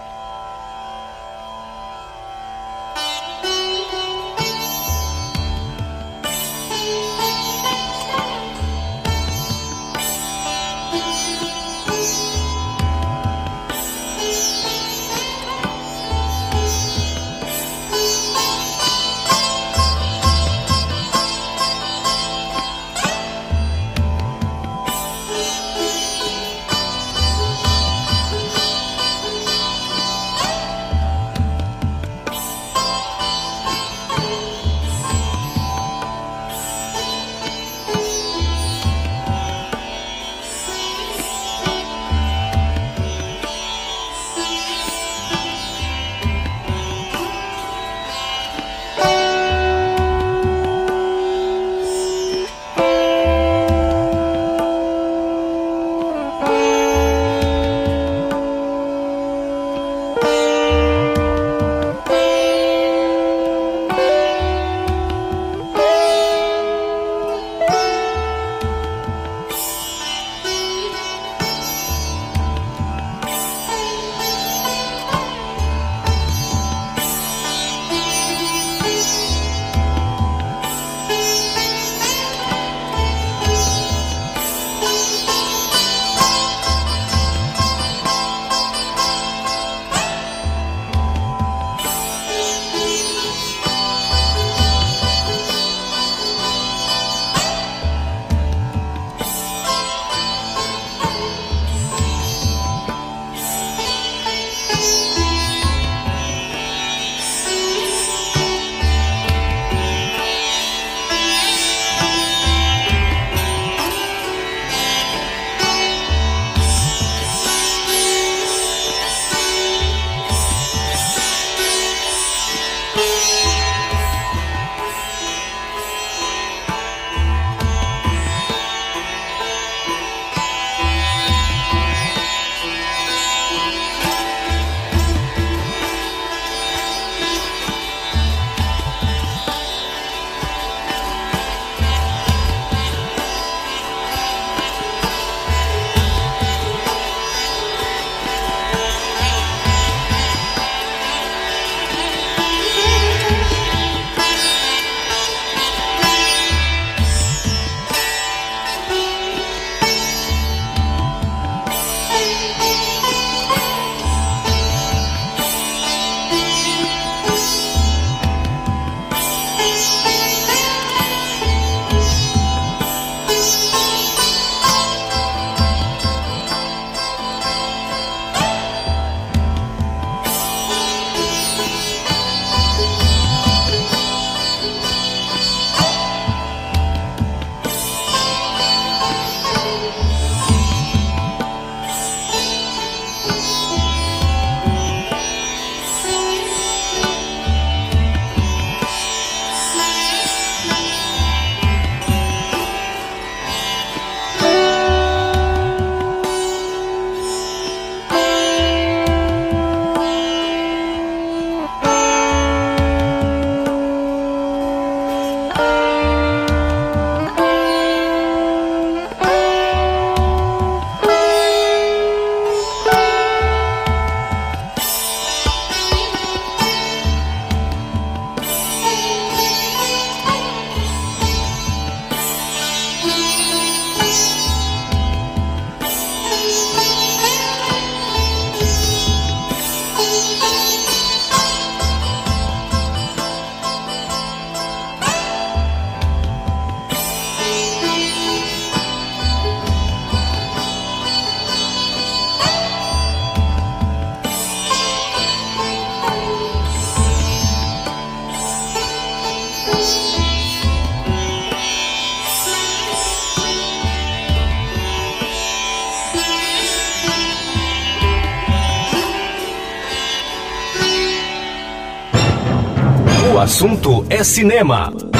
Assunto é cinema.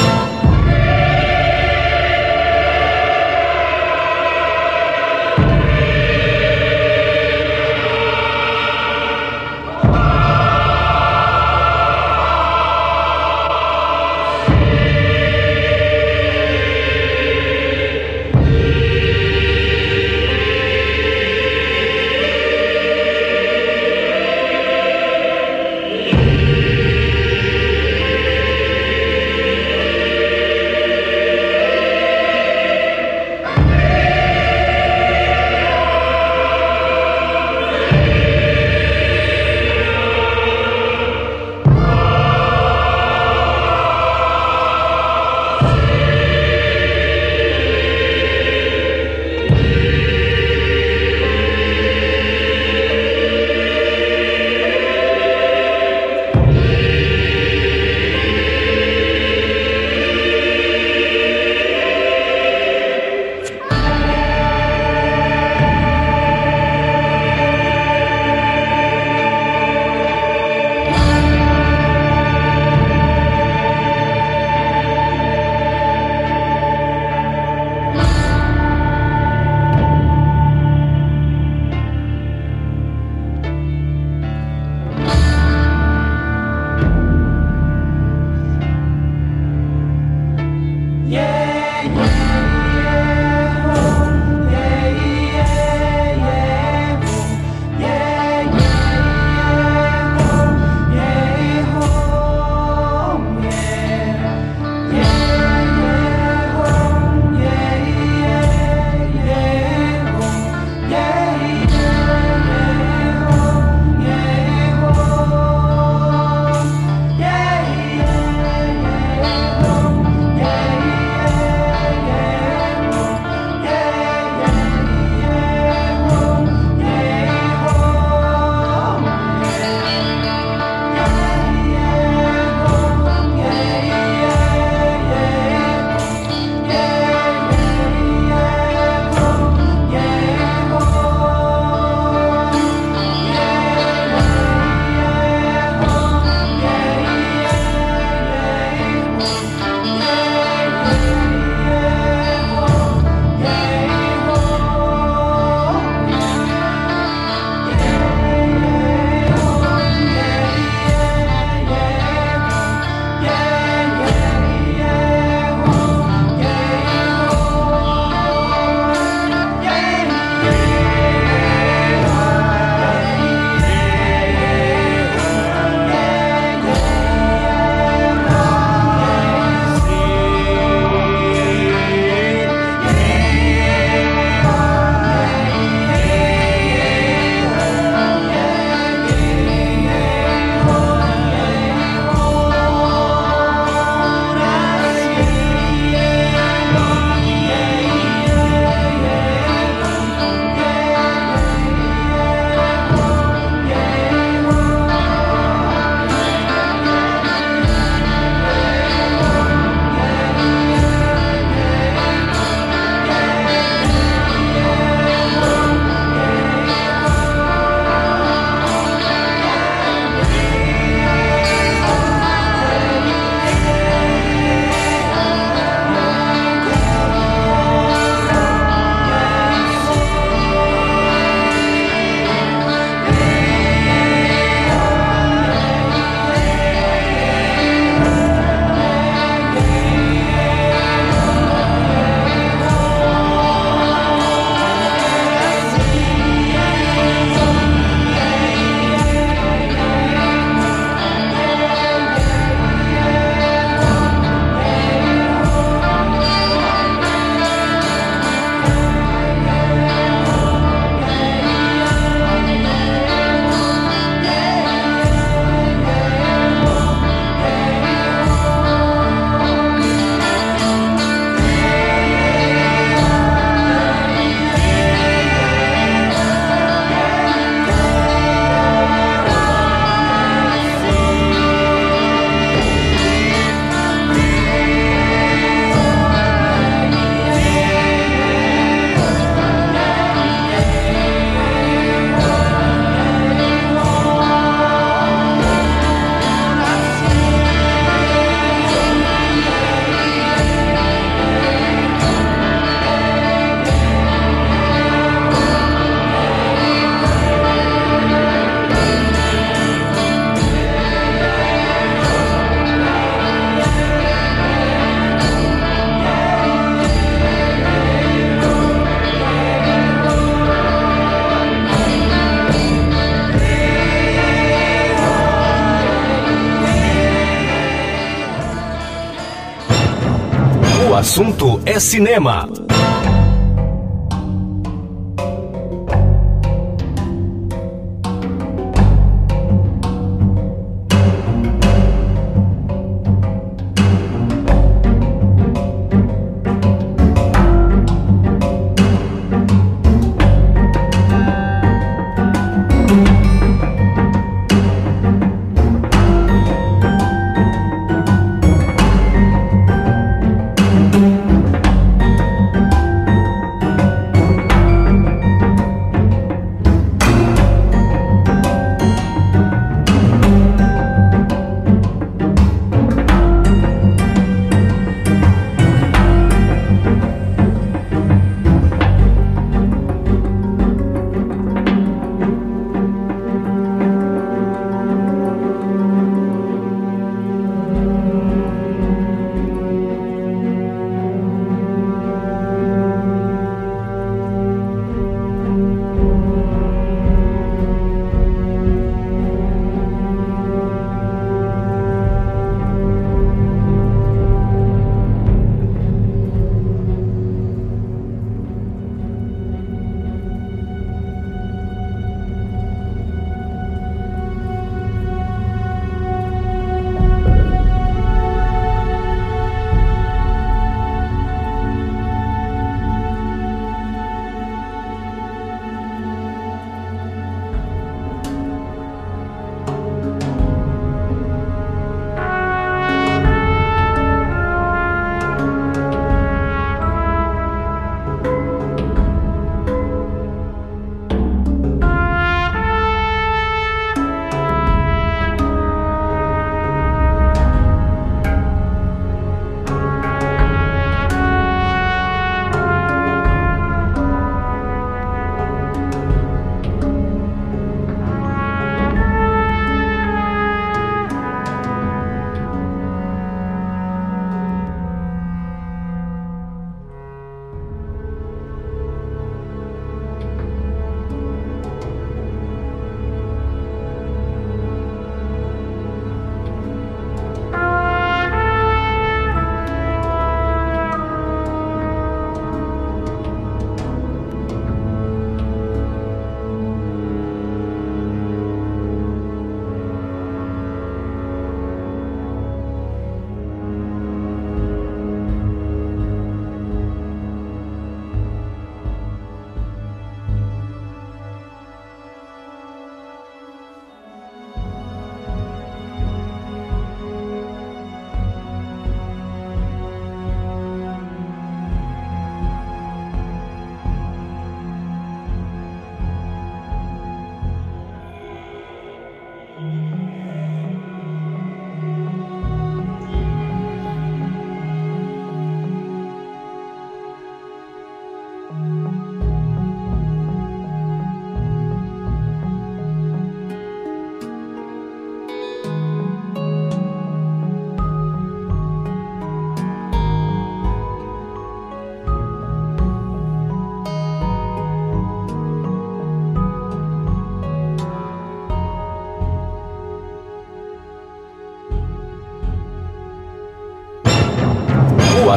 É cinema.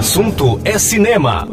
Assunto é cinema.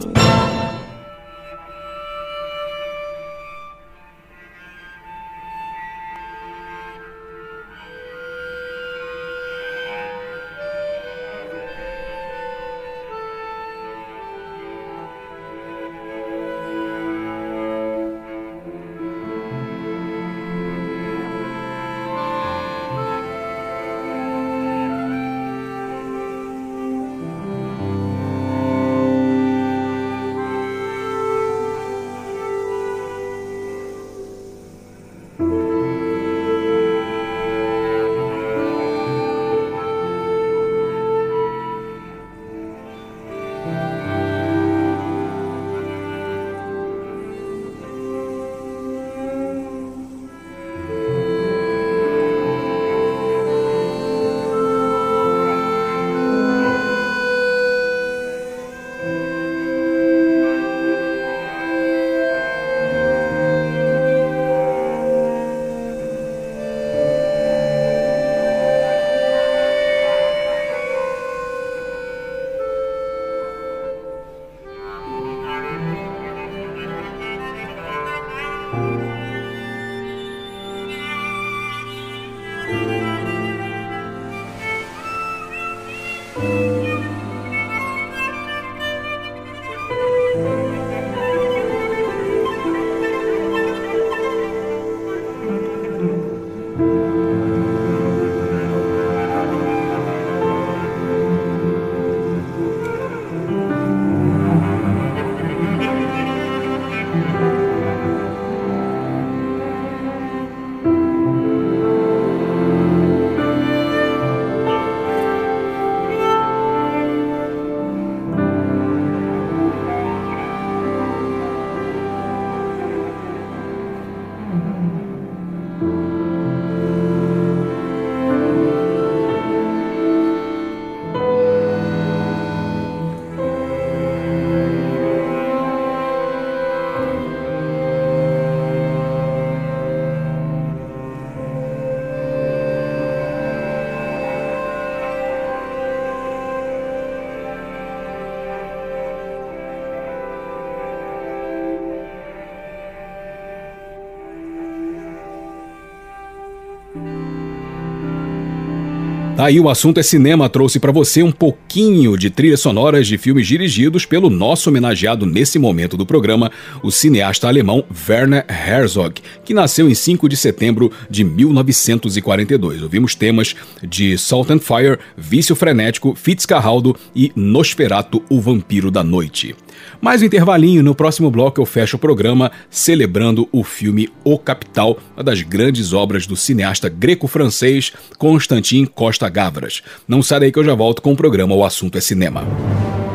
Aí o assunto é cinema trouxe para você um pouquinho de trilhas sonoras de filmes dirigidos pelo nosso homenageado nesse momento do programa, o cineasta alemão Werner Herzog, que nasceu em 5 de setembro de 1942. Ouvimos temas de Salt and Fire, Vício Frenético, Fitzcarraldo e Nosferatu, o Vampiro da Noite. Mais um intervalinho, no próximo bloco eu fecho o programa celebrando o filme O Capital, uma das grandes obras do cineasta greco-francês Constantin Costa Gavras. Não daí que eu já volto com o programa O Assunto é Cinema.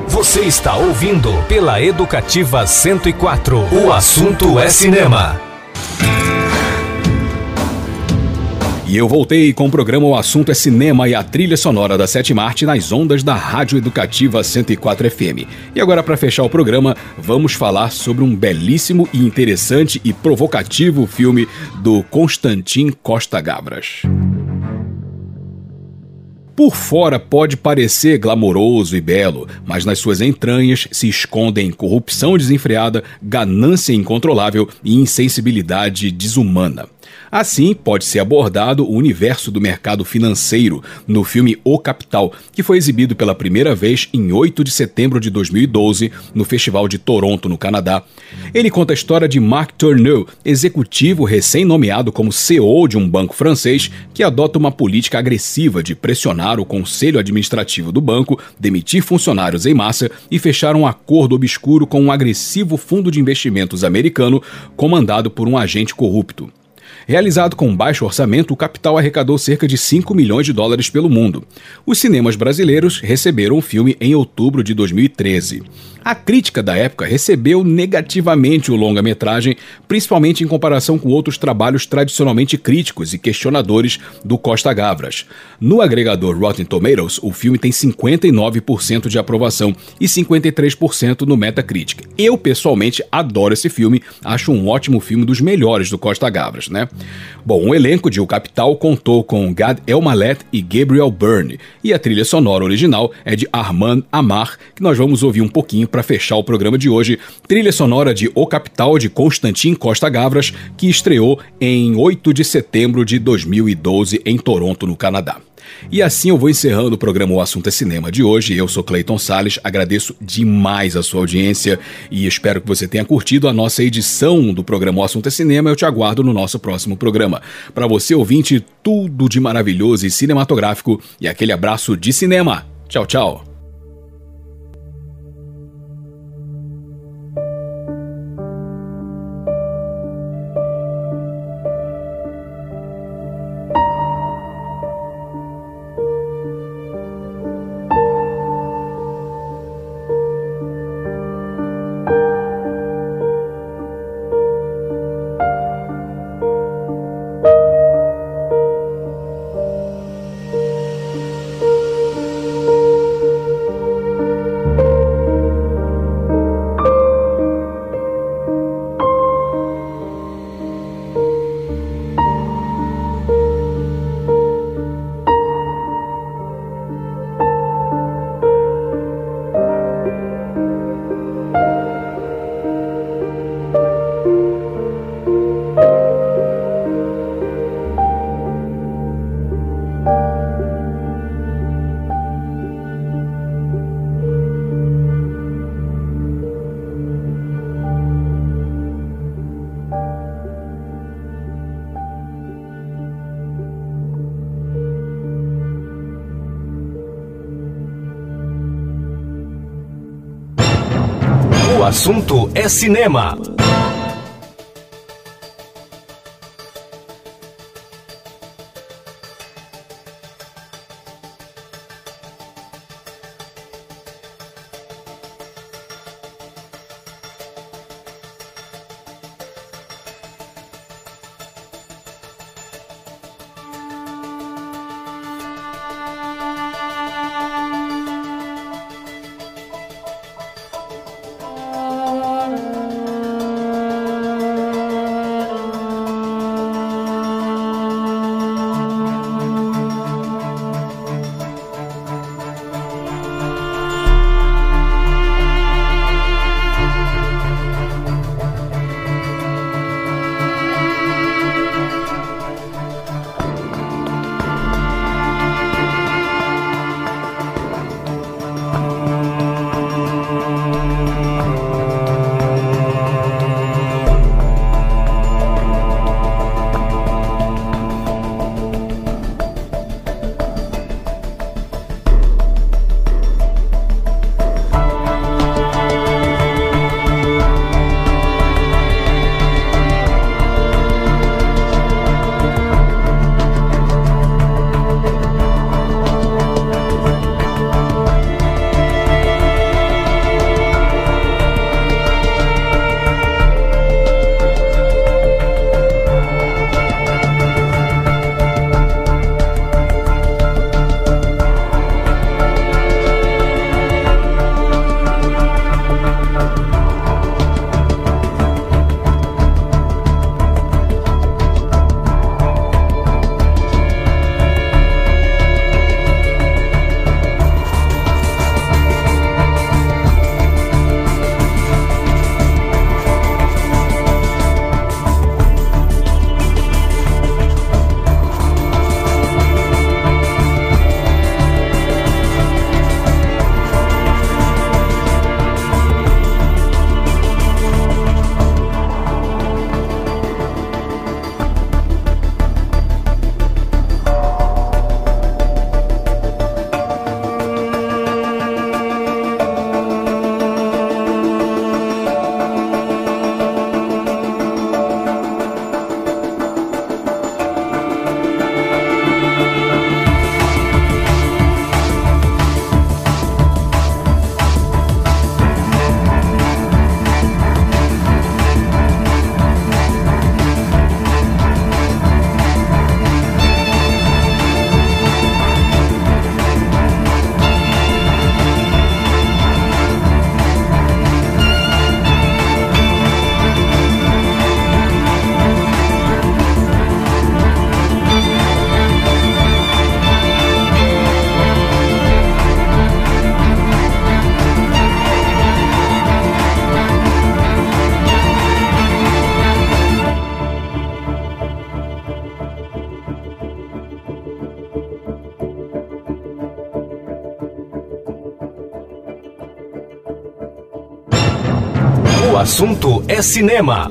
Você está ouvindo pela Educativa 104. O assunto é cinema. E eu voltei com o programa O Assunto é Cinema e a trilha sonora da Sete Marte nas ondas da Rádio Educativa 104 FM. E agora, para fechar o programa, vamos falar sobre um belíssimo e interessante e provocativo filme do Constantin Costa Gavras. Por fora pode parecer glamouroso e belo, mas nas suas entranhas se escondem corrupção desenfreada, ganância incontrolável e insensibilidade desumana. Assim, pode ser abordado o universo do mercado financeiro no filme O Capital, que foi exibido pela primeira vez em 8 de setembro de 2012 no Festival de Toronto, no Canadá. Ele conta a história de Marc Tourneau, executivo recém-nomeado como CEO de um banco francês que adota uma política agressiva de pressionar o conselho administrativo do banco, demitir funcionários em massa e fechar um acordo obscuro com um agressivo fundo de investimentos americano comandado por um agente corrupto. Realizado com baixo orçamento, o Capital arrecadou cerca de 5 milhões de dólares pelo mundo. Os cinemas brasileiros receberam o filme em outubro de 2013. A crítica da época recebeu negativamente o longa-metragem, principalmente em comparação com outros trabalhos tradicionalmente críticos e questionadores do Costa Gavras. No agregador Rotten Tomatoes, o filme tem 59% de aprovação e 53% no Metacritic. Eu, pessoalmente, adoro esse filme, acho um ótimo filme dos melhores do Costa Gavras, né? Bom, o elenco de O Capital contou com Gad Elmaleh e Gabriel Byrne, e a trilha sonora original é de Armand Amar, que nós vamos ouvir um pouquinho para fechar o programa de hoje, trilha sonora de O Capital de Constantin Costa Gavras, que estreou em 8 de setembro de 2012 em Toronto, no Canadá. E assim eu vou encerrando o programa O Assunto é Cinema de hoje. Eu sou Clayton Sales, agradeço demais a sua audiência e espero que você tenha curtido a nossa edição do programa O Assunto é Cinema. Eu te aguardo no nosso próximo programa. Para você, ouvinte, tudo de maravilhoso e cinematográfico e aquele abraço de cinema. Tchau, tchau. É cinema. Assunto é cinema.